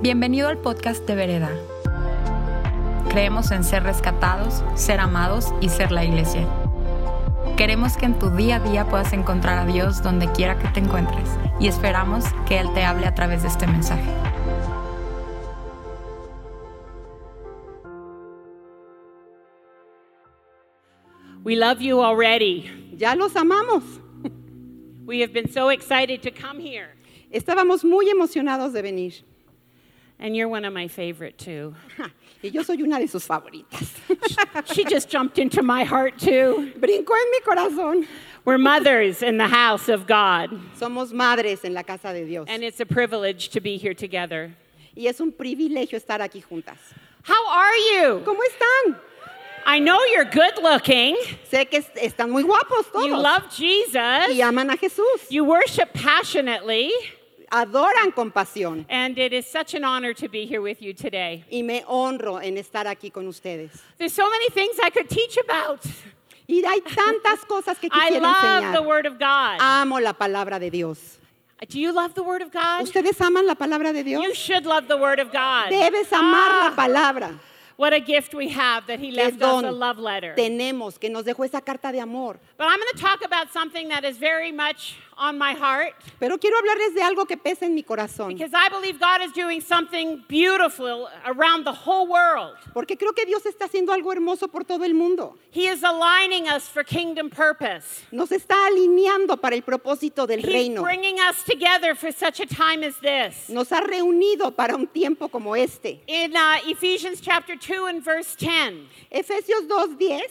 Bienvenido al podcast de Vereda. Creemos en ser rescatados, ser amados y ser la iglesia. Queremos que en tu día a día puedas encontrar a Dios donde quiera que te encuentres y esperamos que Él te hable a través de este mensaje. We love you already. Ya los amamos. We have been so excited to come here. Estábamos muy emocionados de venir. And you're one of my favorite too. Y yo soy una de sus favoritas. She just jumped into my heart too. Brincó en mi corazón. We're mothers in the house of God, Somos madres en la casa de Dios. and it's a privilege to be here together. Y es un privilegio estar aquí juntas. How are you? ¿Cómo están? I know you're good looking. Sé que están muy guapos todos. You love Jesus. y aman a Jesús. You worship passionately. Adoran con pasión. And it is such an honor to be here with you today. Y me honro en estar aquí con ustedes. There's so many things I could teach about. Y hay tantas cosas que I quisiera love the enseñar. Word of God. Amo la palabra de Dios. Do you love the Word of God? ¿Ustedes aman la palabra de Dios? You should love the Word of God. Debes amar Ah, la palabra. What a gift we have that He left us a love letter. tenemos que nos dejó esa carta de amor. But I'm going to talk about something that is very much on my heart Pero quiero hablarles de algo que pesa en mi corazón. because I believe God is doing something beautiful around the whole world. Porque creo que Dios está haciendo algo hermoso por todo el mundo. He is aligning us for kingdom purpose. Nos está alineando para el propósito del He's reino. bringing us together for such a time as this. Nos ha reunido para un tiempo como este. In uh, Ephesians chapter 2 and verse 10, Efesios 2.10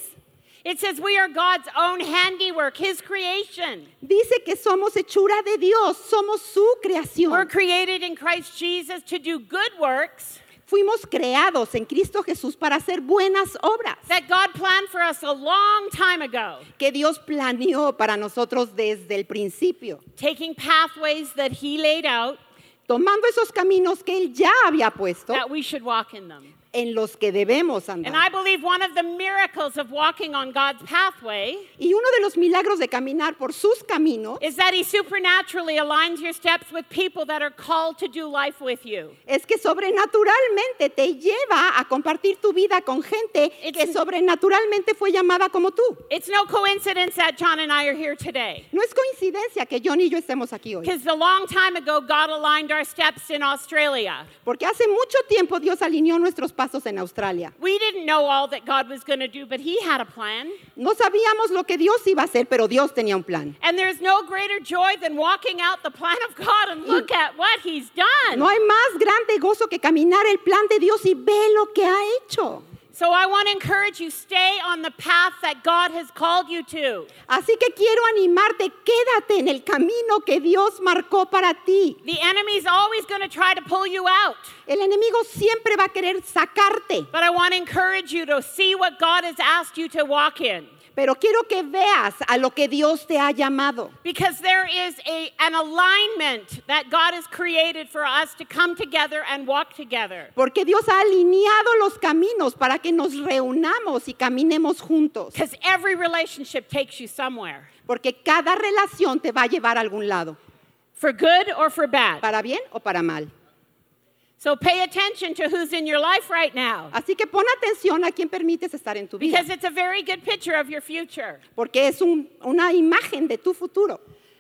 it says, We are God's own handiwork, His creation. dice que somos hechura de Dios, somos su creación. We're created in Christ Jesus to do good works Fuimos creados en Cristo Jesús para hacer buenas obras that God planned for us a long time ago, que Dios planeó para nosotros desde el principio, taking pathways that He laid out tomando esos caminos que Él ya había puesto that we should walk in them. En los que debemos And andar. I believe one of the miracles of walking on God's pathway Y uno de los milagros de caminar por sus caminos is that He supernaturally aligns your steps with people that are called to do life with you. es que sobrenaturalmente te lleva a compartir tu vida con gente que It's- sobrenaturalmente fue llamada como tú. It's no coincidence that John and I are here today. No es coincidencia que John y yo estemos aquí hoy, Because a long time ago, God aligned our steps in Australia. porque hace mucho tiempo Dios alineó nuestros pasos en Australia. We didn't know all that God was going to do, but He had a plan. No sabíamos lo que Dios iba a hacer, pero Dios tenía un plan. And there's no greater joy than walking out the plan of God and look at what He's done. No hay más grande gozo que caminar el plan de Dios y ve lo que ha hecho. So I want to encourage you stay on the path that God has called you to. Así que quiero animarte, quédate en el camino que Dios marcó para ti. The enemy's always going to try to pull you out. El enemigo siempre va a querer sacarte, But I want to encourage you to see what God has asked you to walk in. Pero quiero que veas a lo que Dios te ha llamado. Because there is a, an alignment that God has created for us to come together and walk together. Porque Dios ha alineado los caminos para que nos reunamos y caminemos juntos. Because every relationship takes you somewhere, Porque cada relación te va a llevar a algún lado, for good or for bad. para bien o para mal. So pay attention to who's in your life right now. Así que pon atención a quién permites estar en tu vida, Because it's a very good picture of your future. porque es un- una imagen de tu futuro.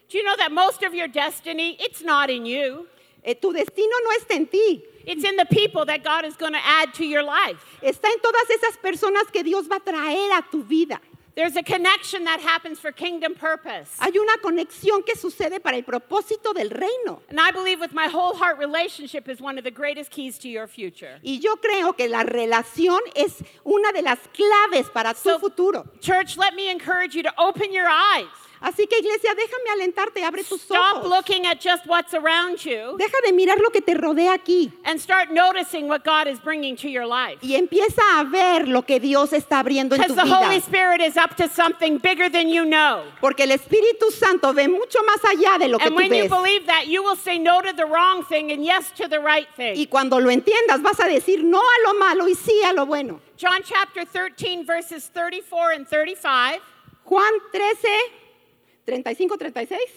Do you know that most of your destiny, it's not in you. Eh, tu destino no está en ti, It's in the people that God is going to add to your life. está en todas esas personas que Dios va a traer a tu vida. There's a connection that happens for kingdom purpose. Hay una conexión que sucede para el propósito del reino. And I believe with my whole heart relationship is one of the greatest keys to your future. Y yo creo que la relación es una de las claves para tu So- futuro. Church, let me encourage you to open your eyes. Así que iglesia, déjame alentarte, abre tus Stop ojos. looking at just what's around you Deja de mirar lo que te rodea aquí and start noticing what God is bringing to your life. y empieza a ver lo que Dios está abriendo en Because tu the Holy vida. Spirit is up to something bigger than you know. Porque el Espíritu Santo ve mucho más allá de lo que And tú when you ves. believe that, you will say no to the wrong thing and yes to the right Y thing. cuando lo entiendas, vas a decir no a lo malo y sí a lo bueno. John chapter 13, verses 34 and 35. Juan 13, 35, 36.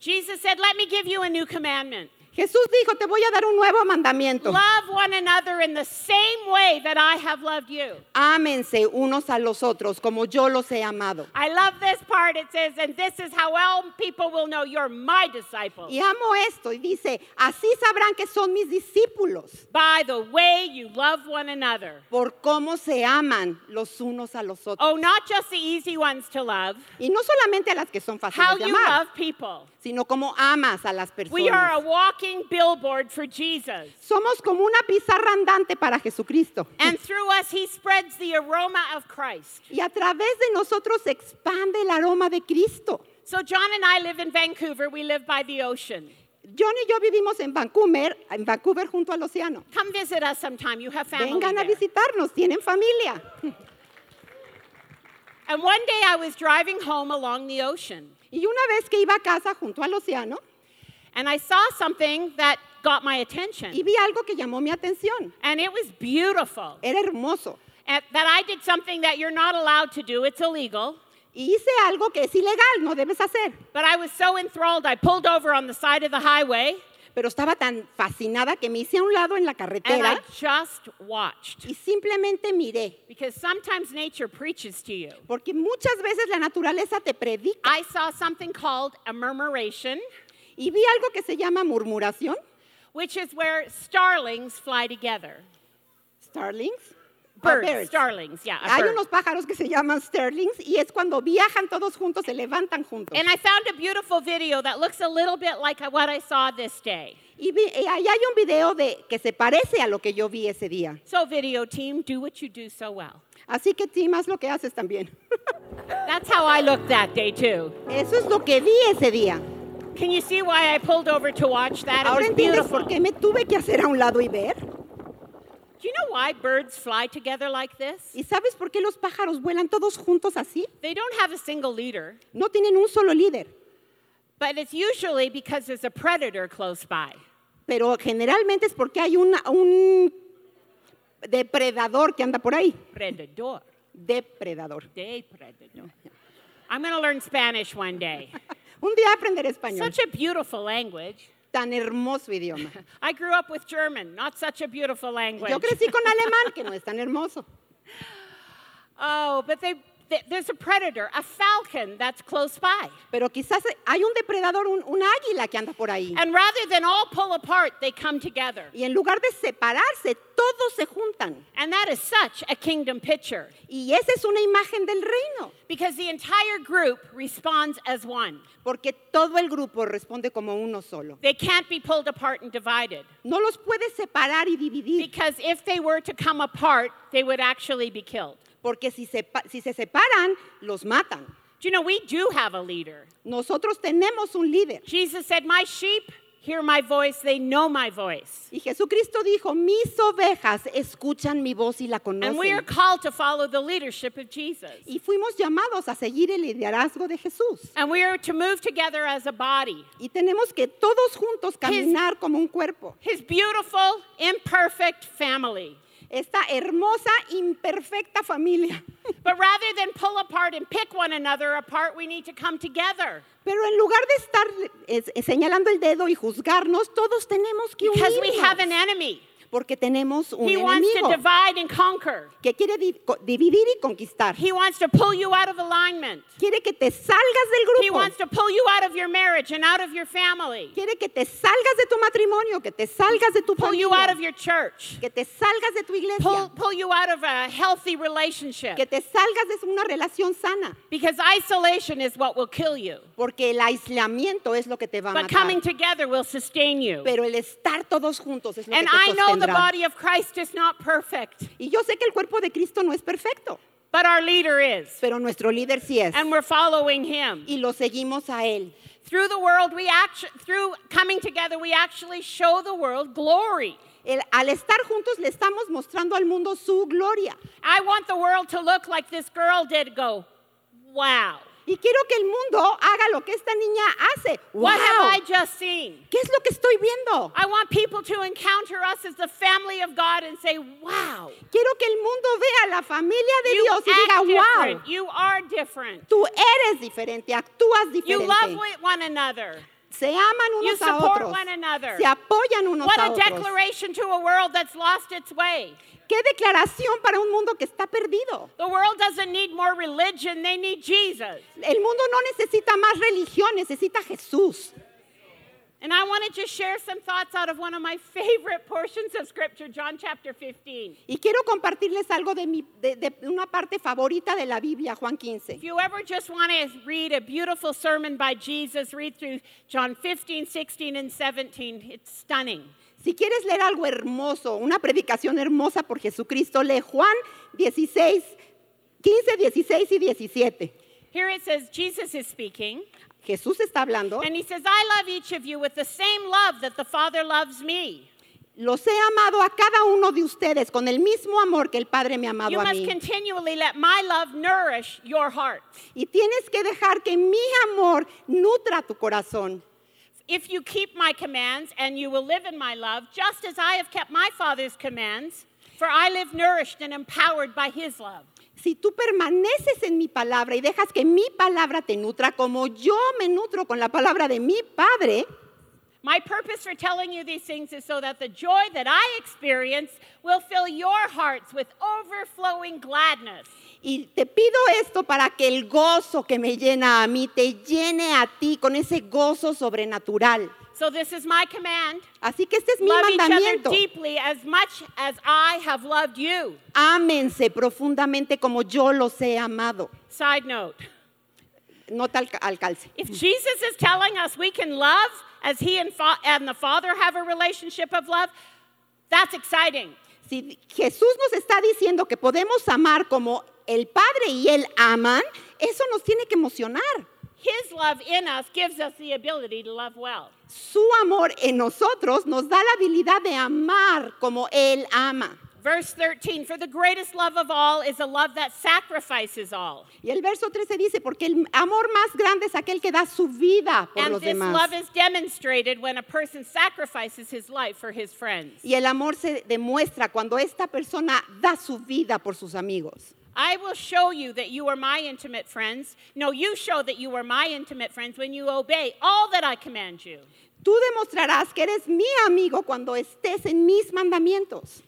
Jesus said, Let me give you a new commandment. Jesús dijo, te voy a dar un nuevo mandamiento. Love one another in the same way that I have loved you. Ámense unos a los otros como yo los he amado. I love this part. It says, and this is how all people will know you're my disciples. Y amo esto y dice, así sabrán que son mis discípulos By the way you love one another. por cómo se aman los unos a los otros. Oh, not just the easy ones to love, Y no solamente a las que son how fáciles de you amar, love people. sino como amas a las We are a personas. Walking billboard for Jesus. Somos como una pizarra andante para Jesucristo. And through us, he spreads the aroma of Christ. Y a través de nosotros expande el aroma de Cristo. So, John and I live in Vancouver. We live by the ocean. John y yo vivimos en Vancouver, en Vancouver junto al océano. Come visit us sometime. You have family Vengan a there. visitarnos, tienen familia. And one day I was driving home along the ocean, Y una vez que iba a casa junto al océano, and I saw something that got my attention. y vi algo que llamó mi atención. And it was beautiful. Era hermoso. And that I did something that you're not allowed to do, it's illegal. Y hice algo que es ilegal, no debes hacer. But I was so enthralled, I pulled over on the side of the highway Pero estaba tan fascinada que me hice a un lado en la carretera. and I just watched. y simplemente miré. Because sometimes nature preaches to you. Porque muchas veces la naturaleza te predica. I saw something called a murmuration, Y vi algo que se llama murmuración, which is where starlings fly together. starlings. Birds, birds. starlings, yeah. Hay bird. unos pájaros que se llaman starlings y es cuando viajan todos juntos, se levantan juntos. And I found a beautiful video that looks a little bit like what I saw this day. Y vi- y ahí hay un video de, que se parece a lo que yo vi ese día. So, video team, do what you do so well. Así que Tim, haz lo que haces también. That's how I looked that day, too. Eso es lo que vi ese día. Can you see why I pulled over to watch that? It Ahora was entiendes beautiful. por qué me tuve que hacer a un lado y ver. Do you know why birds fly together like this? ¿Y sabes por qué los pájaros vuelan todos juntos así? They don't have a single leader, No tienen un solo líder, but it's usually because there's a predator close by. pero generalmente es porque hay una- un depredador que anda por ahí. Predator. Depredador. De predator. I'm going to learn Spanish one day. Un día aprenderé español. Such a beautiful language. Tan hermoso idioma. I grew up with German, not such a beautiful language. Yo crecí con alemán, que no es tan hermoso. Oh, but they, th- there's a predator, a falcon that's close by. Pero quizás hay un depredador, un, un águila que anda por ahí. And rather than all pull apart, they come together. Y en lugar de separarse, todos se juntan. And that is such a kingdom picture Y esa es una imagen del reino. because the entire group responds as one. Porque todo el grupo responde como uno solo. They can't be pulled apart and divided No los puedes separar y dividir. because if they were to come apart, they would actually be killed. Porque si se, si se separan, los matan. Do you know we do have a leader? Nosotros tenemos un líder. Jesus said, My sheep hear my voice, they know my voice. Y Jesucristo dijo, mis ovejas escuchan mi voz y la And we are conocen. called to follow the leadership of Jesus. Y fuimos llamados a seguir el liderazgo de Jesús. And we are to move together as a body. Y tenemos que todos juntos caminar como un cuerpo. His beautiful, imperfect family. Esta hermosa, imperfecta familia. But rather than pull apart and pick one another apart, we need to come together. Pero en lugar de estar eh, señalando el dedo y juzgarnos, todos tenemos que Because we have an unirnos. enemy. Porque tenemos un He wants to enemigo divide and conquer. que quiere di- co- dividir y conquistar. He wants to pull you out of alignment. Quiere que te salgas del He grupo. wants to pull you out of your marriage and out of your family. Quiere que te salgas de tu matrimonio, que te salgas de tu Pull you out of your church. que te salgas de tu Pull, iglesia, pull you out of a healthy relationship. que te salgas de una relación sana. Because isolation is what will kill you. Porque el aislamiento es lo que te va a But coming matar. together will sustain you. Pero el estar todos juntos es lo And que I te know the body of Christ is not perfect, Y yo sé que el cuerpo de Cristo no es perfecto, but our leader is. pero nuestro líder sí es. And we're following him. Y lo seguimos a él. Through the world, we actu- through coming together, we actually show the world glory. El- al estar juntos le estamos mostrando al mundo su gloria. I want the world to look like this girl did go, wow. Y quiero que el mundo haga lo que esta niña hace. What have ¡Wow! I just seen? ¿Qué es lo que estoy viendo? I want people to encounter us as the family of God and say, wow. Quiero que el mundo vea la familia de You Dios y diga, act wow, different. You are different. tú eres diferente, actúas You love diferente. with one another. Se aman You unos a support otros, one another. se apoyan unos What a otros. declaration to a world that's lost its way. Qué declaración para un mundo que está perdido. The world doesn't need more religion, they need Jesus. El mundo no necesita más religión, necesita Jesús. And I want to just share some thoughts out of one of my favorite portions of Scripture, John chapter 15. Y quiero compartirles algo de, mi, de, de una parte favorita de la Biblia, Juan 15. If you ever just want to read a beautiful sermon by Jesus, read through John 15, 16, and 17. It's stunning. Si quieres leer algo hermoso, una predicación hermosa por Jesucristo, lee Juan 16, 15, 16 y 17. Here it says, Jesus is speaking, Jesús está hablando. and he says, I love each of you with the same love that the Father loves me. Los he amado a cada uno de ustedes con el mismo amor que el Padre me ha amado You a must mí. continually let my love nourish your heart. Y tienes que dejar que mi amor nutra tu corazón. If you keep my commands, and you will live in my love, just as I have kept my Father's commands, for I live nourished and empowered by his love. Si tú permaneces en mi palabra y dejas que mi palabra te nutra como yo me nutro con la palabra de mi Padre, My purpose for telling you these things is so that the joy that I experience will fill your hearts with overflowing gladness. y te pido esto para que el gozo que me llena a mí te llene a ti con ese gozo sobrenatural. So, this is my command Así que este es mi love each other mandamiento. deeply as much as I have loved you. Ámense profundamente como yo los he amado. Side note Nota al, al calce. if Jesus is telling us we can love as he and, fa- and the Father have a relationship of love, that's exciting. Si Jesús nos está diciendo que podemos amar como el Padre y Él aman, eso nos tiene que emocionar. His love in us gives us the ability to love well. Su amor en nosotros nos da la habilidad de amar como Él ama. Verse 13 For the greatest love of all is a love that sacrifices all. Y el verso 13 dice, porque el amor más grande es aquel que da su vida por And los this demás. love is demonstrated when a person sacrifices his life for his friends. Y el amor se demuestra cuando esta persona da su vida por sus amigos. I will show you that you are my intimate friends. No, you show that you are my intimate friends when you obey all that I command you. Tú demostrarás que eres mi amigo cuando estés en mis mandamientos.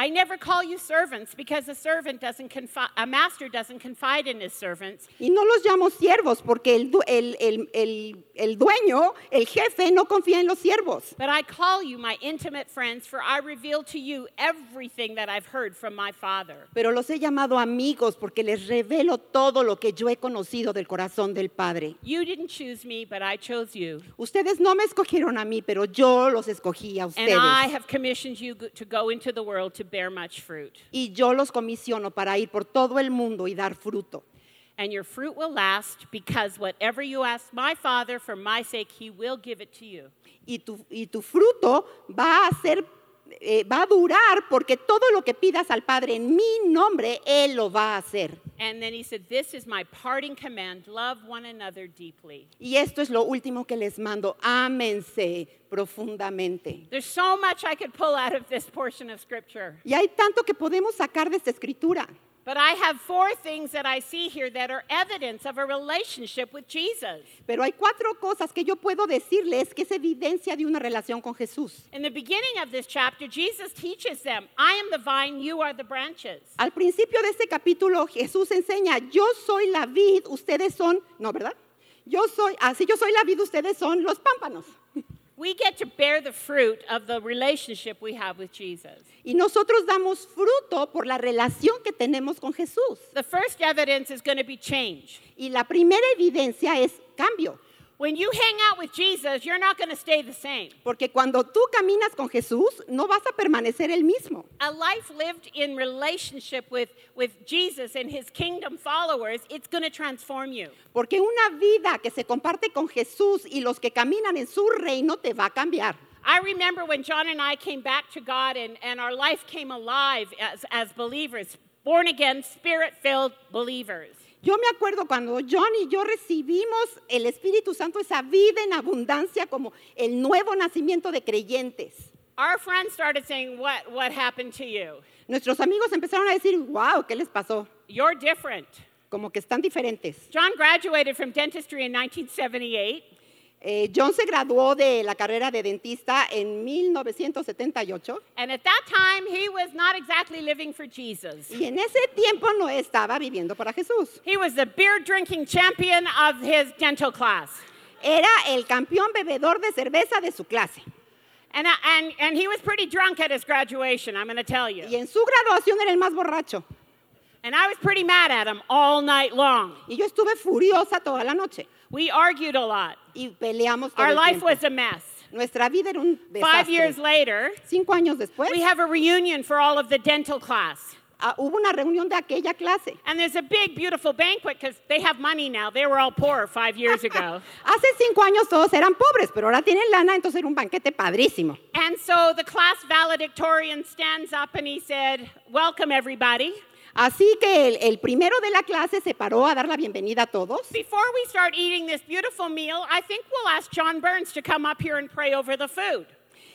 I never call you servants because a servant doesn't confi- a master doesn't confide in his servants. Y no los llamo siervos porque el, el- el- el- el dueño, el jefe, no confía en los siervos. But I call you my intimate friends, for I reveal to you everything that I've heard from my Father. Pero los he llamado amigos porque les revelo todo lo que yo he conocido del corazón del Padre. You didn't choose me, but I chose you. Ustedes no me escogieron a mí, pero yo los escogí a ustedes. And. I have commissioned you to go into the world to bear much fruit. Y yo los comisiono para ir por todo el mundo y dar fruto. And your fruit will last because whatever you ask my Father for my sake, he will give it to you. Y tu, y tu fruto va a ser, eh, va a durar porque todo lo que pidas al Padre en mi nombre, Él lo va a hacer. And then he said, This is my parting command love one another deeply. Y esto es lo último que les mando. Ámense profundamente. There's so much I could pull out of this portion of scripture. Y hay tanto que podemos sacar de esta escritura. But I have four things that I see here that are evidence of a relationship with Jesus. Pero hay cuatro cosas que yo puedo decirles que es evidencia de una relación con Jesús. In the beginning of this chapter, Jesus teaches them, I am the vine, you are the branches. Al principio de este capítulo Jesús enseña, yo soy la vid, ustedes son, no, ¿verdad? Yo soy, así yo soy la vid, ustedes son los pámpanos. We get to bear the fruit of the relationship we have with Jesus. Y nosotros damos fruto por la relación que tenemos con Jesús. The first evidence is going to be change. Y la primera evidencia es cambio. When you hang out with Jesus, you're not going to stay the same. Porque cuando tú caminas con Jesús, no vas a permanecer el mismo. A life lived in relationship with, with Jesus and his kingdom followers, it's going to transform you. Porque una vida que se comparte con Jesús y los que caminan en su reino te va a cambiar. I remember when John and I came back to God and, and our life came alive as, as believers, born again, spirit filled believers. Yo me acuerdo cuando John y yo recibimos el Espíritu Santo, esa vida en abundancia como el nuevo nacimiento de creyentes. Our friends started saying, What, what happened to you? Nuestros amigos empezaron a decir, wow, ¿qué les pasó? You're different. Como que están diferentes. John graduated from dentistry in 1978. Eh, John se graduó de la carrera de dentista en 1978 And at that time, he was not exactly living for Jesus. y en ese tiempo no estaba viviendo para Jesús. He was the beer drinking champion of his dental class. Era el campeón bebedor de cerveza de su clase. And, I- and, and he was pretty drunk at his graduation, I'm going to tell you. Y en su graduación era el más borracho. And I was pretty mad at him all night long. Y yo estuve furiosa toda la noche. We argued a lot. Y peleamos todo Our el life tiempo. was a mess. Nuestra vida era un Five years later, Cinco años después, we have a reunion for all of the dental class. ah, hubo una reunión de aquella clase. And there's a big, beautiful banquet because they have money now. They were all poor five years ago. Hace cinco años todos eran pobres, pero ahora tienen lana, entonces era un banquete padrísimo. and so the class valedictorian stands up and he said, Welcome, everybody. Así que el, el primero de la clase se paró a dar la bienvenida a todos. Before we start eating this beautiful meal, I think we'll ask John Burns to come up here and pray over the food.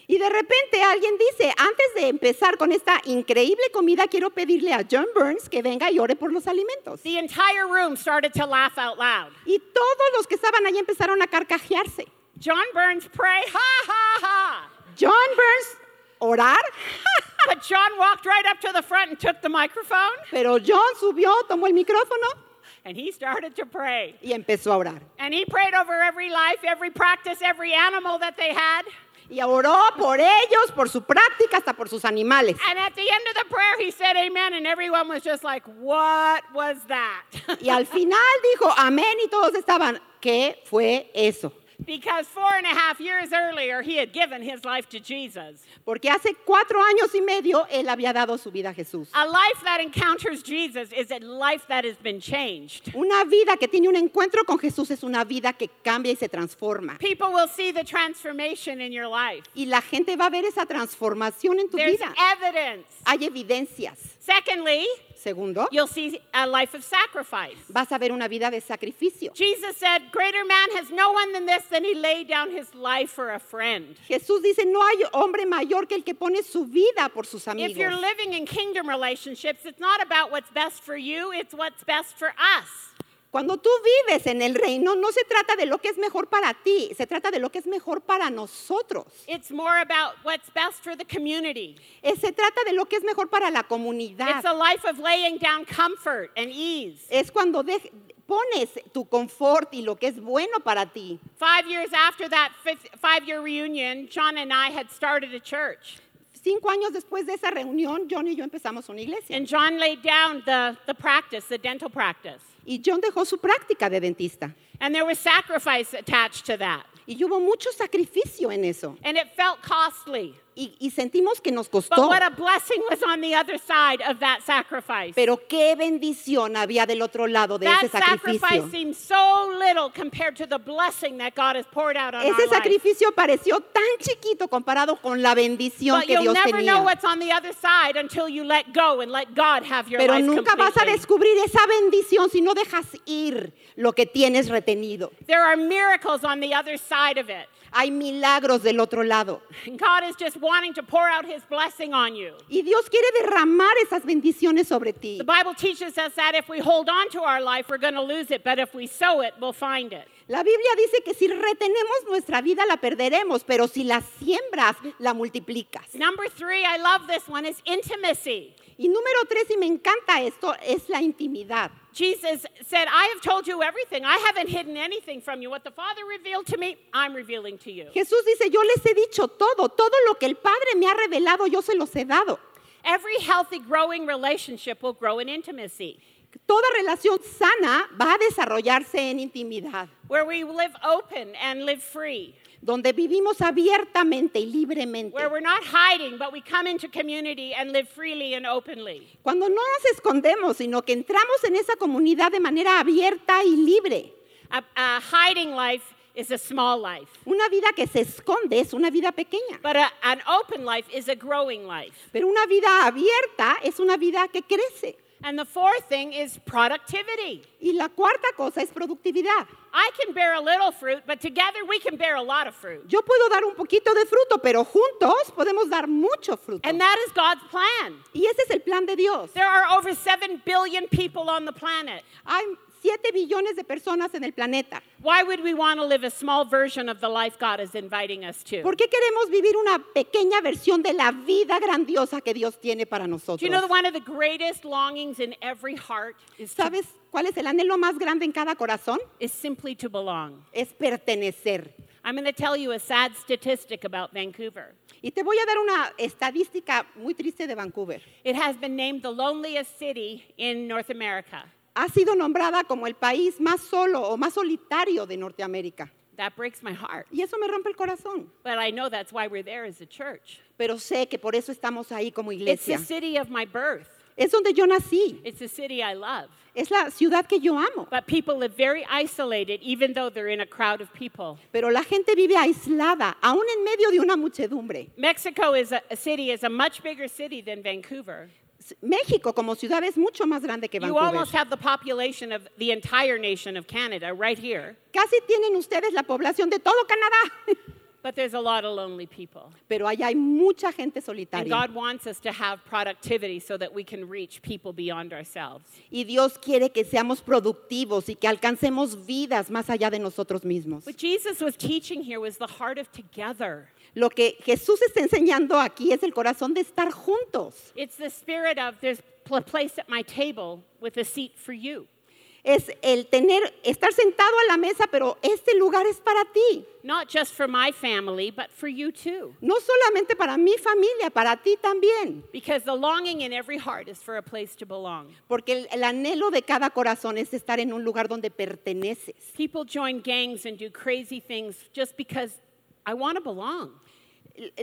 Y de repente alguien dice, antes de empezar con esta increíble comida, quiero pedirle a John Burns que venga y ore por los alimentos. The entire room started to laugh out loud. Y todos los que estaban ahí empezaron a carcajearse. John Burns pray, ha ha ha. John Burns, orar. But John walked right up to the front and took the microphone Pero John subió, tomó el micrófono and he started to pray. y empezó a orar. And he prayed over every life, every practice, every animal that they had. Y oró por ellos, por su práctica, hasta por sus animales. And at the end of the prayer, he said amen, and everyone was just like, What was that? Y al final dijo amén y todos estaban, ¿qué fue eso? Because four and a half years earlier, he had given his life to Jesus. Porque hace cuatro años y medio él había dado su vida a Jesús. A life that encounters Jesus is a life that has been changed. Una vida que tiene un encuentro con Jesús es una vida que cambia y se transforma. People will see the transformation in your life. Y la gente va a ver esa transformación en tu There's vida. evidence. Hay evidencias. Secondly, Segundo, you'll see a life of sacrifice. vas a ver una vida de sacrificio. Jesus said, Greater man has no one than this, than he laid down his life for a friend. Jesús dice, no hay hombre mayor que el que pone su vida por sus amigos. If you're living in kingdom relationships, it's not about what's best for you, it's what's best for us. Cuando tú vives en el reino, no se trata de lo que es mejor para ti, se trata de lo que es mejor para nosotros. It's more about what's best for the community. Se trata de lo que es mejor para la comunidad. It's a life of laying down comfort and ease. Es cuando de- pones tu confort y lo que es bueno para ti. Five years after that five year reunion, John and I had started a church. Cinco años después de esa reunión, John y yo empezamos una iglesia. And John laid down the, the practice, the dental practice. Y John dejó su práctica de dentista. And there was sacrifice attached to that. Y hubo mucho sacrificio en eso. And it felt costly. Y, y sentimos que nos costó. what a blessing was on the other side of that sacrifice. Pero qué bendición había del otro lado de that ese sacrificio. Ese sacrificio pareció tan chiquito comparado con la bendición But que Dios never know tenía. what's on the other side until you let go and let God have your Pero life nunca vas a descubrir esa bendición si no dejas ir lo que tienes retenido. There are miracles on the other side of it. Hay milagros del otro lado. God is just wanting to pour out his blessing on you. Y Dios quiere derramar esas bendiciones sobre ti. The Bible teaches us that if we hold on to our life, we're going to lose it, but if we sow it, we'll find it. La Biblia dice que si retenemos nuestra vida la perderemos, pero si la siembras, la multiplicas. Number three, I love this one, is intimacy. Y número tres, y me encanta esto, es la intimidad. Jesus said, I have told you everything. I haven't hidden anything from you. What the Father revealed to me, I'm revealing to you. Jesús dice, yo les he dicho todo, todo lo que el Padre me ha revelado, yo se los he dado. Every healthy, growing relationship will grow in intimacy, Toda relación sana va a desarrollarse en intimidad, where we live open and live free, donde vivimos abiertamente y libremente. where we're not hiding, but we come into community and live freely and openly. Cuando no nos escondemos, sino que entramos en esa comunidad de manera abierta y libre. A, a hiding life is a small life, Una vida que se esconde es una vida pequeña, but a, an open life is a growing life. pero una vida abierta es una vida que crece. And the fourth thing is productivity. Y la cuarta cosa es productividad. I can bear a little fruit, but together we can bear a lot of fruit. Yo puedo dar un poquito de fruto, pero juntos podemos dar mucho fruto. And that is God's plan. Y ese es el plan de Dios. There are over 7 billion people on the planet. Hay 7 billones de personas en el planeta. Why would we want to live a small version of the life God is inviting us to? ¿Por qué queremos vivir una pequeña versión de la vida grandiosa que Dios tiene para nosotros? Do you know that one of the greatest longings in every heart is, to, ¿Sabes cuál es el anhelo más grande en cada corazón? is simply to belong? Es pertenecer. I'm going to tell you a sad statistic about Vancouver. Y te voy a dar una estadística muy triste de Vancouver. It has been named the loneliest city in North America. Ha sido nombrada como el país más solo o más solitario de Norteamérica. That breaks my heart. Y eso me rompe el corazón. But I know that's why we're there as a church. Pero sé que por eso estamos ahí como It's iglesia. the city of my birth. Es donde yo nací. It's the city I love. Es la ciudad que yo amo. But people live very isolated, even though they're in a crowd of people. Pero la gente vive aislada, aún en medio de una muchedumbre. Mexico is a, a city is a much bigger city than Vancouver. México como ciudad es mucho más grande que You Vancouver. almost have the population of the entire nation of Canada right here, Casi tienen ustedes la población de todo Canadá. but there's a lot of lonely people. Pero allá hay mucha gente And solitaria. God wants us to have productivity so that we can reach people beyond ourselves. Y Dios quiere que seamos productivos y que alcancemos vidas más allá de nosotros mismos. What Jesus was teaching here was the heart of together. Lo que Jesús está enseñando aquí es el corazón de estar juntos. It's the spirit of there's a place at my table with a seat for you. Es el tener, estar sentado a la mesa, pero este lugar es para ti. Not just for my family, but for you too. No solamente para mi familia, para ti también. Because the longing in every heart is for a place to belong. Porque el, el anhelo de cada corazón es estar en un lugar donde perteneces. People join gangs and do crazy things just because I want to belong.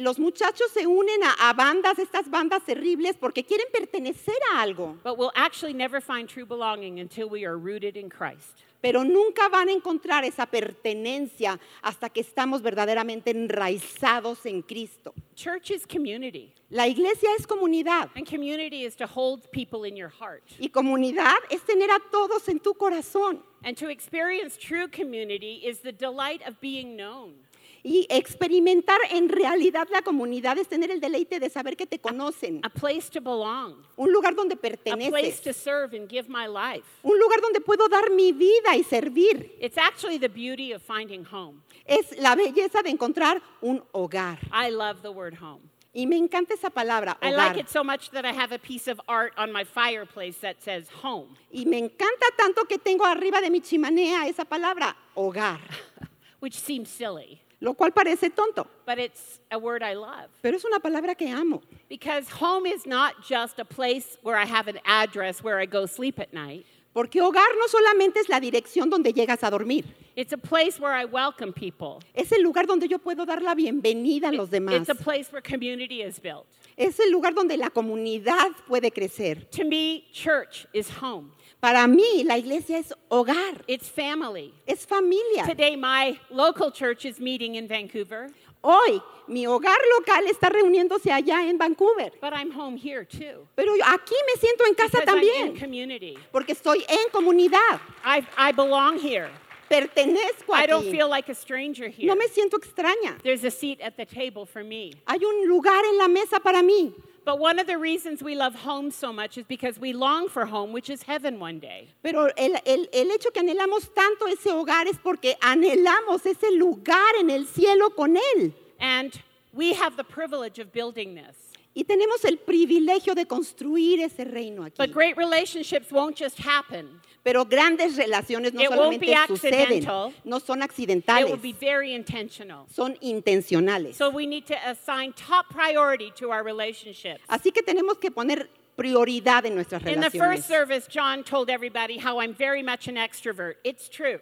Los muchachos se unen a, a bandas, estas bandas terribles, porque quieren pertenecer a algo, But we'll actually never find true belonging until we are rooted in Christ. pero nunca van a encontrar esa pertenencia hasta que estamos verdaderamente enraizados en Cristo. Church is community, La iglesia es comunidad and community is to hold people in your heart. y comunidad es tener a todos en tu corazón. And to experience true community is the delight of being known. Y experimentar en realidad la comunidad es tener el deleite de saber que te conocen, a place to belong, un lugar donde a place to perteneces, serve and give my life. un lugar donde puedo dar mi vida y servir. It's actually the beauty of finding home. Es la belleza de encontrar un hogar. I love the word home. Y me encanta esa palabra, I like hogar. it so much that I have a piece of art on my fireplace that says home. Y me encanta tanto que tengo arriba de mi chimenea esa palabra, hogar, which seems silly, lo cual parece tonto, but it's a word I love. pero es una palabra que amo. Because home is not just a place where I have an address where I go sleep at night. Porque hogar no solamente es la dirección donde llegas a dormir, It's a place where I welcome people. es el lugar donde yo puedo dar la bienvenida a los demás. It's a place where community is built. Es el lugar donde la comunidad puede crecer. To me, church is home. Para mí, la iglesia es hogar, It's family. es familia. Today, my local church is meeting in Vancouver, Hoy, mi hogar local está reuniéndose allá en Vancouver, but I'm home here too. pero aquí me siento en casa Because I'm in también, community. porque estoy en comunidad, I, I belong here. Pertenezco I don't feel like a stranger here. No me siento extraña. There's a seat at the table for me. Hay un lugar en la mesa para mí. But one of the reasons we love home so much is because we long for home, which is heaven one day. Pero el, el- el hecho que anhelamos tanto ese hogar es porque anhelamos ese lugar en el cielo con Él. And we have the privilege of building this. Y tenemos el privilegio de construir ese reino aquí. But great relationships won't just happen. Pero grandes relaciones no It solamente suceden, no son It accidentales, will be very intentional. son intencionales. So we need to assign top priority to our relationships. Así que tenemos que poner prioridad en nuestras In the first relaciones. service, John told everybody how I'm very much an extrovert. It's true.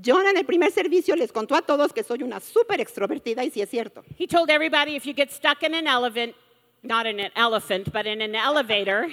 John en el primer servicio les contó a todos que soy una súper extrovertida y sí es cierto. He told everybody if you get stuck in an elephant, not in an elephant, but in an elevator,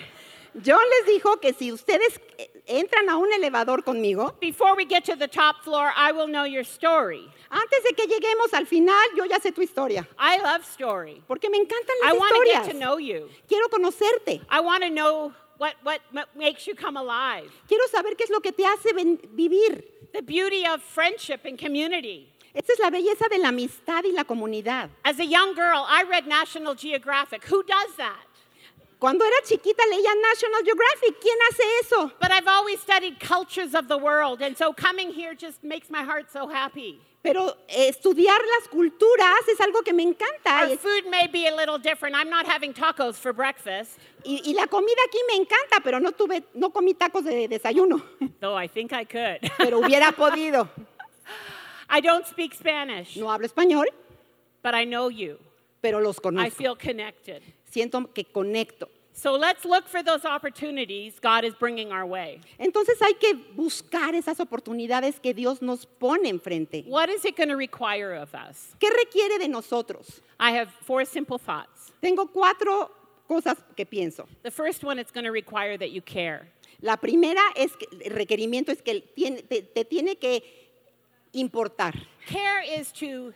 John les dijo que si ustedes entran a un elevador conmigo, before we get to the top floor, I will know your story. antes de que lleguemos al final, yo ya sé tu historia. I love story. Porque me encantan I las want to get historias. to know you. Quiero conocerte. I want to know what, what ma- makes you come alive. Quiero saber qué es lo que te hace ven- vivir. The beauty of friendship and community. Esta es la belleza de la amistad y la comunidad. As a young girl, I read National Geographic. Who does that? Cuando era chiquita leía National Geographic. ¿Quién hace eso? But I've always studied cultures of the world, and so coming here just makes my heart so happy. Pero eh, estudiar las culturas es algo que me encanta. Our food may be a little different. I'm not having tacos for breakfast, y, y la comida aquí me encanta, pero no tuve, no comí tacos de desayuno. though I think I could. Pero hubiera podido. I don't speak Spanish, No hablo español, but I know you. pero los conozco. I conozco. feel connected. Siento que conecto. So let's look for those opportunities God is bringing our way. Entonces hay que buscar esas oportunidades que Dios nos pone enfrente. What is it going to require of us? ¿Qué requiere de nosotros? I have four simple thoughts. Tengo cuatro cosas que pienso. The first one, it's going to require that you care. La primera es que el requerimiento es que tiene- te, te tiene que importar. Care is to,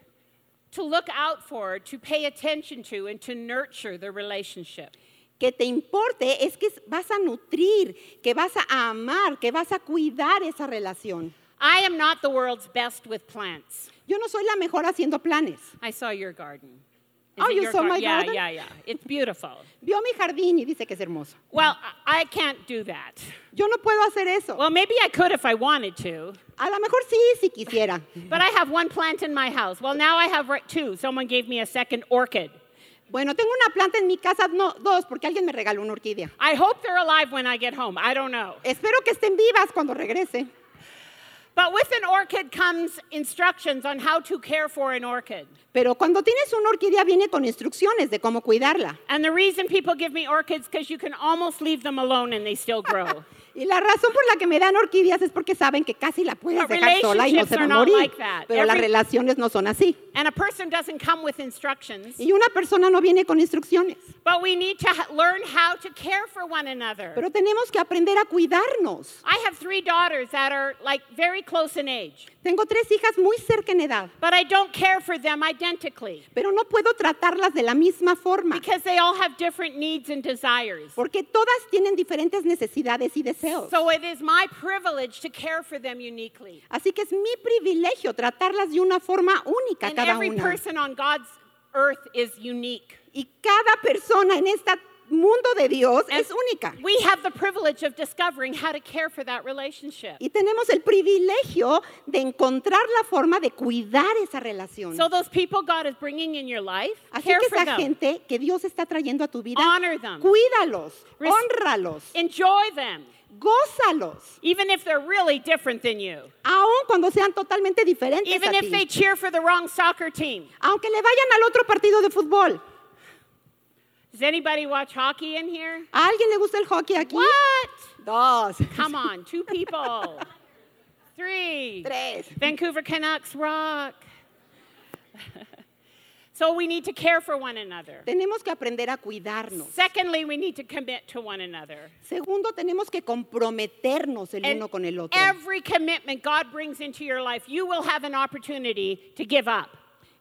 to look out for, to pay attention to, and to nurture the relationship. Que te importe es que vas a nutrir, que vas a amar, que vas a cuidar esa relación. I am not the world's best with plants. Yo no soy la mejor haciendo planes. I saw your garden. Oh, you saw gar- my yeah, garden? Yeah, yeah, yeah. It's beautiful. Vio mi jardín y dice que es hermoso. Well, I I can't do that. Yo no puedo hacer eso. Well, maybe I could if I wanted to. A lo mejor sí, si quisiera. But I have one plant in my house. Well, now I have two. Someone gave me a second orchid. Bueno, tengo una planta en mi casa, no, dos, porque alguien me regaló una orquídea. I hope they're alive when I get home. I don't know. Espero que estén vivas cuando regrese. But with an orchid comes instructions on how to care for an orchid. Pero cuando tienes una orquídea viene con instrucciones de cómo cuidarla. And the reason people give me orchids because you can almost leave them alone and they still grow. Y la razón por la que me dan orquídeas es porque saben que casi la puedes dejar sola y no se va a morir. like. Pero las Every- relaciones no son así. and a person doesn't come with instructions, Y una persona no viene con instrucciones. but we need to learn how to care for one another. Pero tenemos que aprender a cuidarnos. I have three daughters that are like very close in age, Tengo tres hijas muy cerca en edad, but I don't care for them identically pero no puedo tratarlas de la misma forma. because they all have different needs and desires. Porque todas tienen diferentes necesidades y deseos. So it is my privilege to care for them uniquely. Así que es mi privilegio tratarlas de una forma única And cada every una. person on God's earth is unique. Y cada persona en este mundo de Dios And es única. We have the privilege of discovering how to care for that relationship. Y tenemos el privilegio de encontrar la forma de cuidar esa relación. So those people God is bringing in your life, Así care que for esa them. gente que Dios está trayendo a tu vida, Honor them. cuídalos, honralos, Enjoy them, gózalos, even if they're really different than you. aun cuando sean totalmente diferentes Even a if ti. they cheer for the wrong soccer team. Aunque le vayan al otro partido de fútbol. Does anybody watch hockey in here? ¿A alguien le gusta el hockey aquí? What? Dos. Come on, two people. Three. Tres. Vancouver Canucks rock. So we need to care for one another. Tenemos que aprender a cuidarnos. Secondly, we need to commit to one another. Segundo, tenemos que comprometernos el And uno con el otro. every commitment God brings into your life, you will have an opportunity to give up.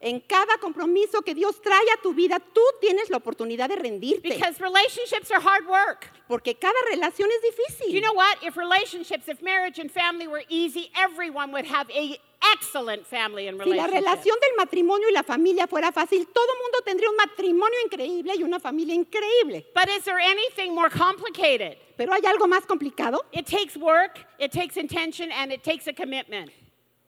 En cada compromiso que Dios trae a tu vida, tú tienes la oportunidad de rendirte. Because relationships are hard work. Porque cada relación es difícil. You know what? If relationships, if marriage and family were easy, everyone would have a excellent family and si la relación del matrimonio y la familia fuera fácil, todo el mundo tendría un matrimonio increíble y una familia increíble. But is there anything more complicated? Pero hay algo más complicado. It takes work, it takes intention, and it takes a commitment.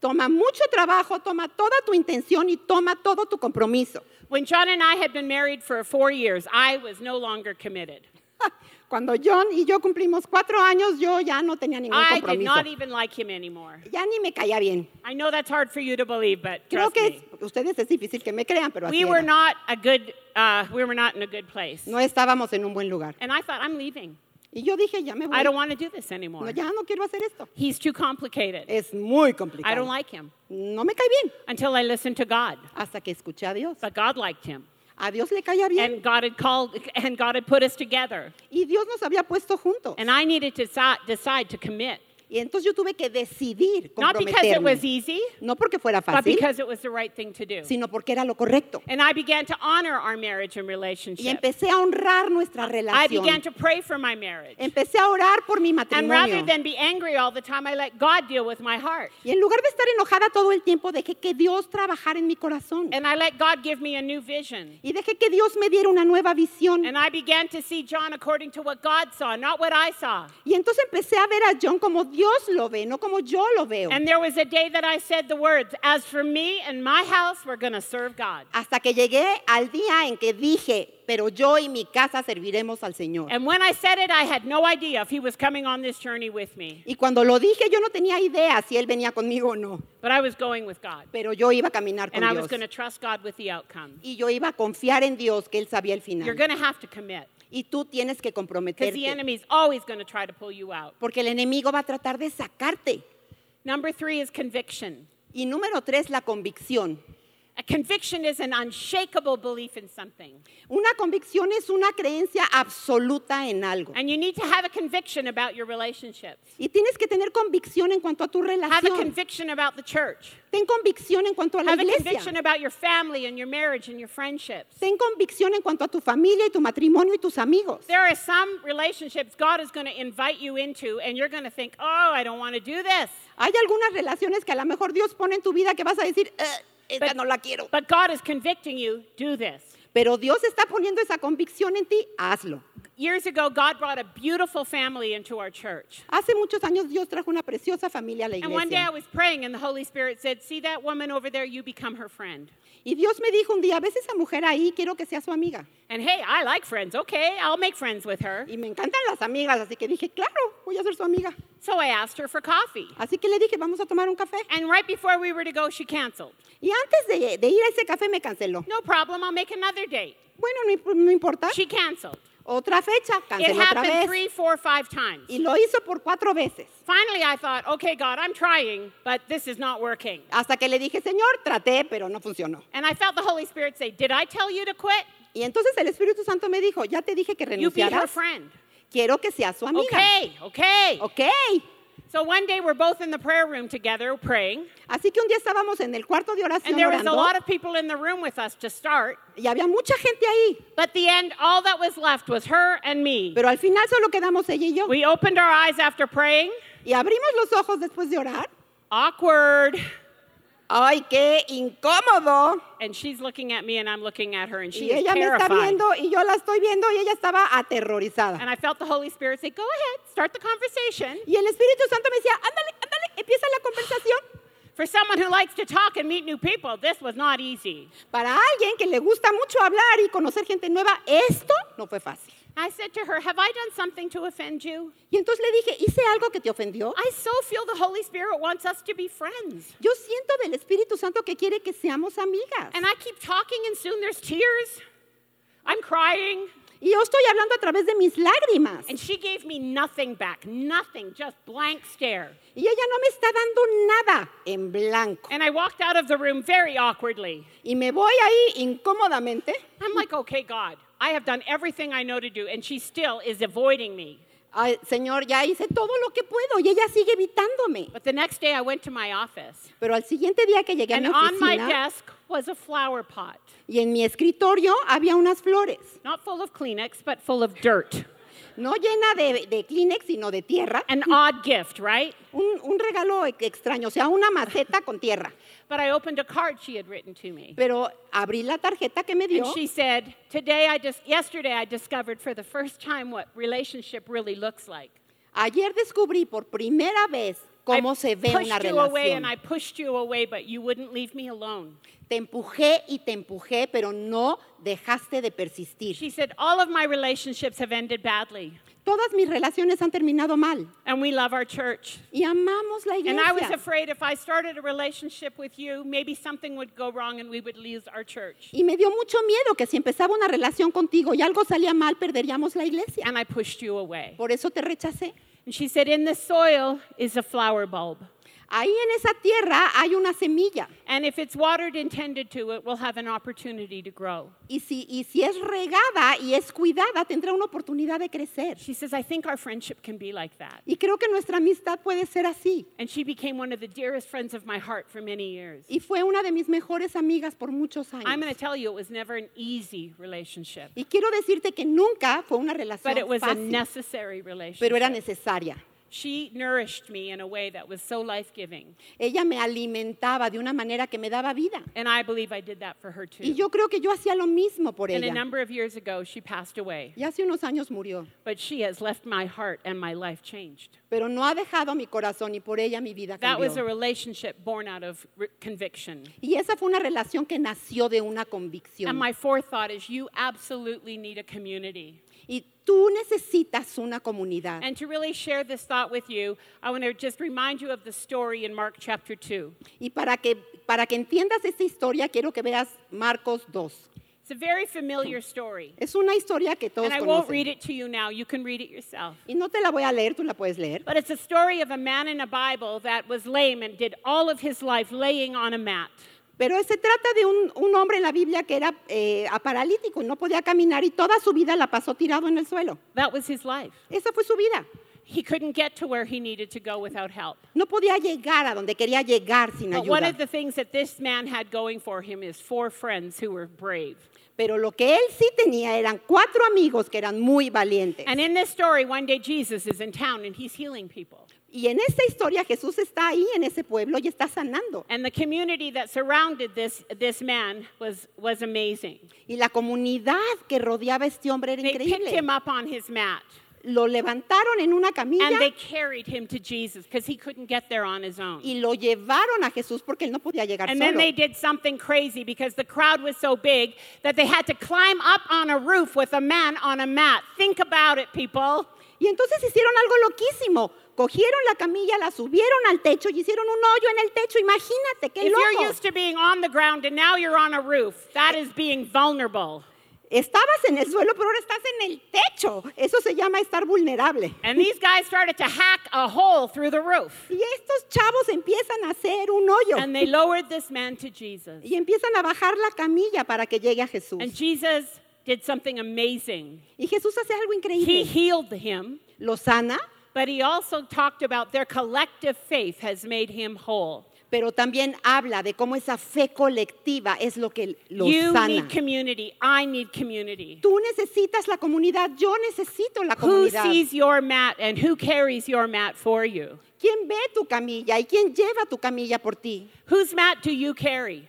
Toma mucho trabajo, toma toda tu intención y toma todo tu compromiso. When John and I had been married for four years, I was no longer committed. Cuando John y yo cumplimos cuatro años, yo ya no tenía ningún I did compromiso. not even like him anymore. Ya ni me caía bien. I know that's hard for you to believe, but Creo trust que me. es- ustedes es difícil que me crean, pero así We were era. not a good, uh, we were not in a good place. No estábamos en un buen lugar. And I thought, I'm leaving. Y yo dije, ya me voy. I don't want to do this No, anymore. ya no quiero hacer esto. He's too complicated. Es muy complicado. I don't like him No me cae bien until I listened to God. hasta que escuché a Dios. But God liked him. A Dios le caía bien And God had called, and God had put us together. y Dios nos había puesto juntos. And I needed to decide to commit. Y entonces yo tuve que decidir Not because it was comprometerme. easy, No porque fuera but fácil, because it was the right thing to do. sino porque era lo correcto. And I began to honor our marriage and Y relationship. empecé a honrar nuestra I began relación. to pray for my marriage. Empecé a orar por mi And rather matrimonio. than be angry all the time, I let God deal with my heart. Y en lugar de estar enojada todo el tiempo, dejé que Dios trabajara en mi corazón. And I let God give me a new vision. Y dejé que Dios me diera una nueva visión. And I began to see John according to what God saw, not what I saw. Y entonces empecé a ver a John como Dios lo ve, no como yo lo veo. And there was a day that I said the words, As for me and my house, we're going to serve God. Hasta que llegué al día en que dije, pero yo y mi casa serviremos al Señor. And when I said it, I had no idea if he was coming on this journey with me, Y cuando lo dije, yo no tenía idea si él venía conmigo o no, but I was going with God. pero yo iba a caminar con And I was Dios. going to trust God with the outcome. Y yo iba a confiar en Dios, que él sabía el You're final. going to have to commit Y tú tienes que because the comprometerte, enemy's always going to try to pull you out. porque el enemigo va a tratar de sacarte. Number three is conviction. Y número tres, la convicción. A conviction is an unshakable belief in something. Una convicción es una creencia absoluta en algo. And you need to have a conviction about your relationships. Y tienes que tener convicción en cuanto a tu Have a conviction about the church. Ten convicción en cuanto a la Have a conviction about your family and your marriage and your friendships. Ten convicción en cuanto a tu familia y tu matrimonio y tus amigos. There are some relationships God is going to invite you into, and you're going to think, oh, I don't want to do this. Hay algunas relaciones que a lo mejor Dios pone en tu vida que vas a decir, "Eh, esta But- no la quiero. But God is convicting you, do this. Pero Dios está poniendo esa convicción en ti, hazlo. Years ago, God brought a beautiful family into our church. Hace muchos años Dios trajo una preciosa familia a la And one day I iglesia. was praying, and the Holy Spirit said, See that woman over there? You become her friend. Y Dios me dijo un día, ves esa mujer ahí, quiero que sea su amiga. And hey, I like friends. Okay, I'll make friends with her. Y me encantan las amigas, así que dije, claro, voy a ser su amiga. So I asked her for coffee. Así que le dije, vamos a tomar un café. And right before we were to go, she canceled. Y antes de, de ir a ese café me canceló. No problem, I'll make another date. Bueno, no, no importa. She canceled. Otra fecha, It canceló otra happened vez. three, four, five times. Y lo hizo por cuatro veces. Finally, I thought, okay, God, I'm trying, but this is not working. Hasta que le dije, Señor, traté, pero no funcionó. And I felt the Holy Spirit say, Did I tell you to quit? Y entonces el Espíritu Santo me dijo, ya te dije que You be her friend. Quiero que seas su amiga. Okay, okay. Ok. So one day we're both in the prayer room together praying, Así que un día estábamos en el cuarto de oración and there was a lot of people in the room with us to start. y había mucha gente ahí. But the end, all that was left was her and me. Pero al final solo quedamos ella y yo. We opened our eyes after praying. Y abrimos los ojos después de orar. Awkward. ¡Ay, qué incómodo! And she's looking at me and I'm looking at her and she Y is ella me está viendo y yo la estoy viendo y ella estaba aterrorizada. And I felt the Holy Spirit say, Go ahead, start the conversation. Y el Espíritu Santo me decía, ándale, ándale, empieza la conversación. For someone who likes to talk and meet new people, this was not easy. Para alguien que le gusta mucho hablar y conocer gente nueva, esto no fue fácil. I said to her, Have I done something to offend you? Y entonces le dije, ¿hice algo que te ofendió? I so feel the Holy Spirit wants us to be friends. Yo siento del Espíritu Santo que quiere que seamos amigas. And I keep talking, and soon there's tears. I'm crying. Y yo estoy hablando a través de mis lágrimas. And she gave me nothing back, nothing, just blank stare. Y ella no me está dando nada en blanco. And I walked out of the room very awkwardly. Y me voy ahí incómodamente. I'm like, okay, God, I have done everything I know to do, and she still is avoiding me. Ay, Señor, ya hice todo lo que puedo y ella sigue evitándome. But the next day I went to my office, Pero al siguiente día que llegué a and mi on my oficina desk was a flower pot, y en mi escritorio había unas flores, not full of Kleenex, but full of dirt. no llena de, de Kleenex, sino de tierra. An odd gift, right? Un, un regalo ex- extraño, o sea, una maceta con tierra. But I opened a card she had written to me. Pero abrí la tarjeta que me dio And she said, Today I just, yesterday I discovered for the first time what relationship really looks like. Ayer descubrí por primera vez cómo I se ve una pushed you away and relación. I pushed you away, but you wouldn't leave me alone. Te empujé y te empujé, pero no dejaste de persistir. She said, All of my relationships have ended badly, Todas mis relaciones han terminado mal and we love our church. y amamos la And I was iglesia. afraid if I started a relationship with you, maybe something would go wrong and we would lose our church. Y me dio mucho miedo que si empezaba una relación contigo y algo salía mal, perderíamos la iglesia. And I pushed you away. Por eso te rechacé. And she said, In the soil is a flower bulb. Ahí en esa tierra hay una semilla. And if it's watered and tended to, it will have an opportunity to grow. Y si, y si es regada y es cuidada, tendrá una oportunidad de crecer. She says, I think our friendship can be like that. Y creo que nuestra amistad puede ser así. And she became one of the dearest friends of my heart for many years. Y fue una de mis mejores amigas por muchos I'm going años. to tell you, it was never an easy relationship, Y quiero decirte que nunca fue una relación but it was a fácil, necessary pero era relationship. necesaria. She nourished me in a way that was so life giving. Ella me alimentaba de una manera que me daba vida. And I believe I did that for her too. Y yo creo que yo hacía lo mismo por And a ella. number of years ago, she passed away. Y hace unos años murió, But she has left my heart and my life changed. pero no ha dejado mi corazón y por ella mi vida That was a cambió. relationship born out of re- conviction. Y esa fue una relación que nació de una convicción. And my fourth thought is you absolutely need a community. Y tú necesitas una comunidad. And to really share this thought with you, I want to just remind you of the story in Mark chapter 2. Y para que, para que entiendas esta historia, quiero que veas Marcos 2. It's a very familiar story. Es una historia que todos And I won't conocen. read it to you now. You can read it yourself. Y no te la voy a leer, tú la puedes leer. But it's a story of a man in a Bible that was lame and did all of his life laying on a mat. Pero se trata de un, un hombre en la Biblia que era eh, paralítico no podía caminar y toda su vida la pasó tirado en el suelo. That was his life. Esa fue su vida. He couldn't get to where he needed to go without help. No podía llegar a donde quería llegar sin But one ayuda. of the things that this man had going for him is four friends who were brave. Pero lo que él sí tenía eran cuatro amigos que eran muy valientes. And in this story, one day Jesus is in town and he's healing people. Y en esta historia Jesús está ahí en ese pueblo y está sanando. And the community that surrounded this, this man was, was amazing. Y la comunidad que rodeaba a este hombre era They picked him increíble. up on his mat Lo levantaron en una camilla and they carried him to Jesus because he couldn't get there on his own. y lo llevaron a Jesús porque él no podía llegar And then solo. they did something crazy because the crowd was so big that they had to climb up on a roof with a man on a mat. Think about it, people. Y entonces hicieron algo loquísimo. Cogieron la camilla, la subieron al techo y hicieron un hoyo en el techo. Imagínate, qué If you're loco. used to being on the ground and now you're on a roof, that is being vulnerable. Estabas en el suelo, pero ahora estás en el techo. Eso se llama estar vulnerable. And these guys started to hack a hole through the roof. Y estos chavos empiezan a hacer un hoyo And they lowered this man to Jesus. y empiezan a bajar la camilla para que llegue a Jesús. And Jesus did something amazing. Y Jesús hace algo He increíble. healed him, Lo sana, but he also talked about their collective faith has made him whole. pero también habla de cómo esa fe colectiva es lo que lo You sana. need community. I need community. Tú necesitas la comunidad, yo necesito la Who comunidad. sees your mat and who carries your mat for you? ¿Quién ve tu camilla y quién lleva tu camilla por ti? Whose mat do you carry?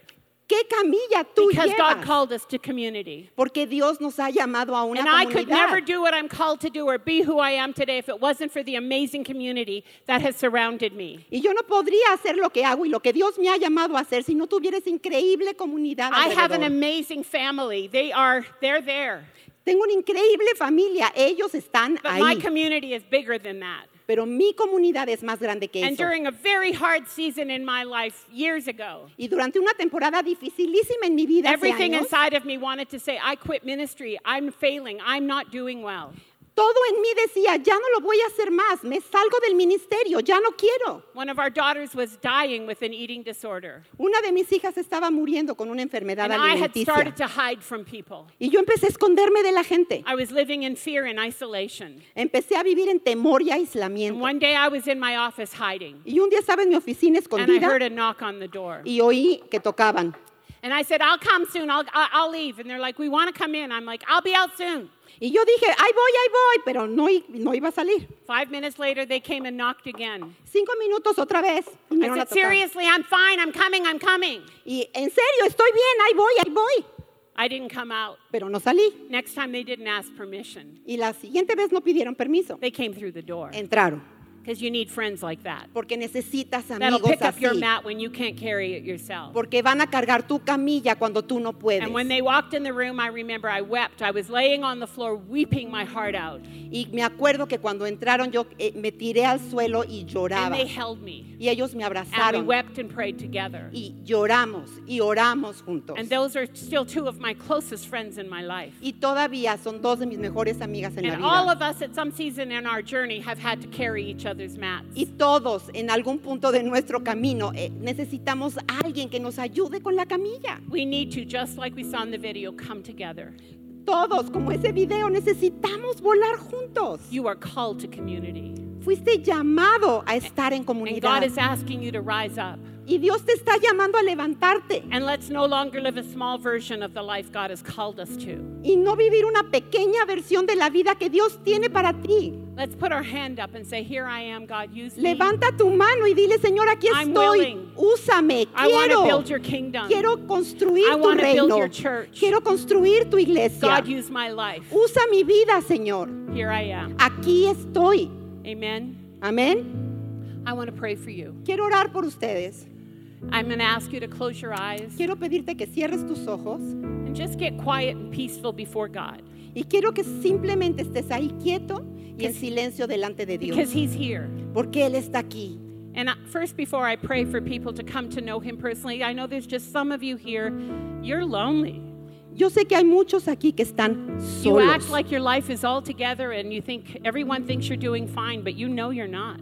¿Qué camilla tú Because God called us to community. Porque Dios nos ha llamado a una And I could comunidad. never do what I'm called to do or be who I am today if it wasn't for the amazing community that has surrounded me. Y yo no podría hacer lo que hago y lo que Dios me ha llamado a hacer si no tuviera esa increíble comunidad. I have an alrededor. amazing family. They are they're there. Tengo una increíble familia, ellos están But my ahí, community is bigger than that. Pero mi comunidad es más grande que And eso. during a very hard season in my life years ago, Y durante una temporada dificilísima en mi vida, hace everything años, inside of me wanted to say, I quit ministry. I'm failing. I'm not doing well. Todo en mí decía, ya no lo voy a hacer más, me salgo del ministerio, ya no quiero. One of our daughters was dying with an eating disorder. Una de mis hijas estaba muriendo con una enfermedad And I had started to hide from people. Y yo empecé a esconderme de la gente. I was living in fear and isolation. Empecé a vivir en temor y aislamiento. one day I was in my office hiding. Y un día estaba en mi oficina And I escondida heard a knock on the door. y oí que tocaban. And I said, I'll come soon. I'll, I'll I'll leave. And they're like, we want to come in. I'm like, I'll be out soon. Y yo dije, ahí voy, ahí voy, pero no, i- no iba a salir. Five minutes later, they came and knocked again. Cinco minutos otra vez. I vinieron a said, seriously, I'm fine. I'm coming. I'm coming. Y en serio, estoy bien, ahí voy, ahí voy. I didn't come out. Pero no salí. Next time, they didn't ask permission. Y la siguiente vez no pidieron permiso. They came through the door. Entraron. Because you need friends like that. Porque necesitas amigos That'll pick up your así. mat when you can't carry it yourself. Porque van a cargar tu camilla cuando tú no puedes. And when they walked in the room, I remember I wept. I was laying on the floor, weeping my heart out. Y me acuerdo que cuando entraron yo eh, me tiré al suelo y And lloraba. they held me. Y ellos me And we abrazaron. wept and prayed together. Y lloramos y oramos juntos. And those are still two of my closest friends in my life. Y todavía son dos de mis mejores amigas en la And all vida. of us at some season in our journey have had to carry each other. Y todos en algún punto de nuestro camino eh, necesitamos a alguien que nos ayude con la camilla. We need to, just like we saw in the video, come together. Todos, como ese video, necesitamos volar juntos. You are called to community. Fuiste llamado a estar en And God comunidad. is asking you to rise up. Y Dios te está llamando a levantarte And let's no longer live a small version of the life God has called us to. y no vivir una pequeña versión de la vida que Dios tiene para ti. Let's put our hand up and say, Here I am, God, use me. Levanta tu mano y dile, Señor, aquí I'm estoy. willing. Úsame. I want to Quiero. build your kingdom. Quiero construir I tu wanna build reino. your church. Quiero construir tu iglesia. God, use my life. Usa mi vida, Señor. Here I am. Aquí estoy. Amen. Amén. I want to pray for you. Quiero orar por ustedes. I'm going to ask you to close your eyes Quiero pedirte que cierres tus ojos and just get quiet and peaceful before God y quiero que simplemente estés ahí quieto y en silencio delante de Dios. because He's here. Porque Él está aquí. And I- first, before I pray for people to come to know Him personally, I know there's just some of you here, you're lonely. Yo sé que hay muchos aquí que están You act like your life is all together and you think everyone thinks you're doing fine, but you know you're not.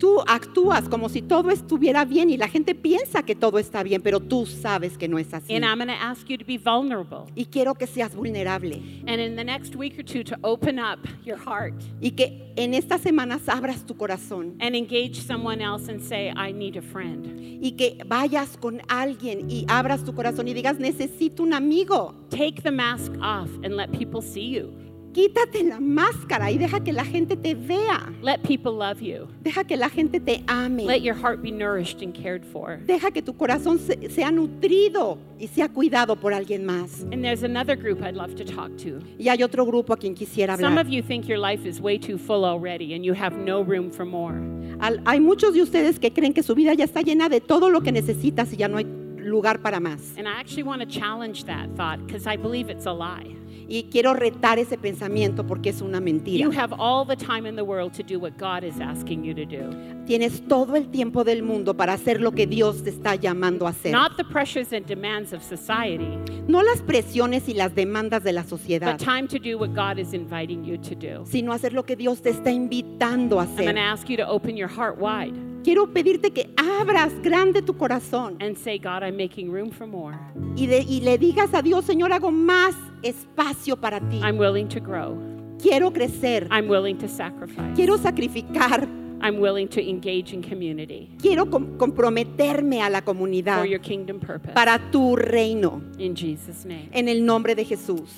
Tú actúas como si todo estuviera bien y la gente piensa que todo está bien, pero tú sabes que no es así. And I'm going to ask you to be vulnerable. Y quiero que seas vulnerable And in the next week or two, to open up your heart y que en estas semanas abras tu corazón and engage someone else and say, I need a friend. y que vayas con alguien y abras tu corazón y digas, necesito un amigo. Take the mask off and let people see you. Quítate la máscara y deja que la gente te vea. Let people love you. Deja que la gente te ame. Let your heart be nourished and cared for. Deja que tu corazón se- sea nutrido y sea cuidado por alguien más. And there's another group I'd love to talk to. Y hay otro grupo a quien quisiera Some hablar. of you think your life is way too full already and you have no room for more. Al- hay muchos de ustedes que creen que su vida ya está llena de todo lo que necesitas y ya no hay lugar para más. And I actually want to challenge that thought because I believe it's a lie. Y quiero retar ese pensamiento porque es una mentira. You have all the time in the world to do what God is asking you to do. Tienes todo el tiempo del mundo para hacer lo que Dios te está llamando a hacer. Not the pressures and demands of society, No las presiones y las demandas de la sociedad, but time to do what God is inviting you to do. sino hacer lo que Dios te está invitando a I'm going hacer. to ask you to open your heart wide Quiero pedirte que abras grande tu corazón and say, God, I'm making room for more. y, de- y le digas a Dios, Señor, hago más espacio para ti. I'm willing to grow. Quiero crecer, I'm willing to sacrifice. quiero sacrificar, I'm willing to engage in community quiero com- comprometerme a la comunidad for your kingdom purpose. para tu reino. In Jesus' name. En el nombre de Jesús.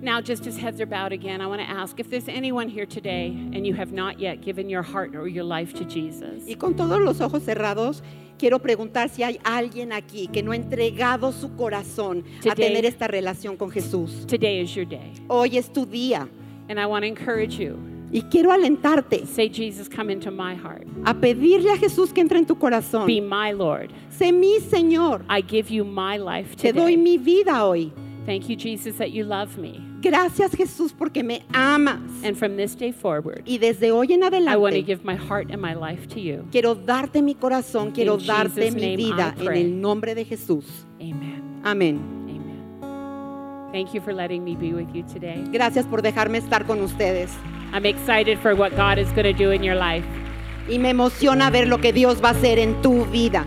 Now, just as heads are bowed again, I want to ask if there's anyone here today and you have not yet given your heart or your life to Jesus. Y con todos los ojos cerrados, quiero preguntar si hay alguien aquí que no ha entregado su corazón a Today- tener esta relación con Jesús. Today is your day. Hoy es tu día And I want to encourage you. y quiero alentarte Say, Jesus, come into my heart. a pedirle a Jesús que entre en tu Be corazón. my Lord. Sé mi Señor. I give you my life Te doy today. mi vida hoy. Thank you, Jesus, that you love me. Gracias Jesús porque me amas. And from this day forward, Y desde hoy en I want to adelante give my heart and my life to you. quiero darte mi corazón, quiero In darte Jesus' mi vida en el nombre de Jesús. Amen. Amén. Amen. Thank you for letting me be with you today. Gracias por dejarme estar con ustedes. I'm excited for what God is going to do in your life. Y me emociona ver lo que Dios va a hacer en tu vida.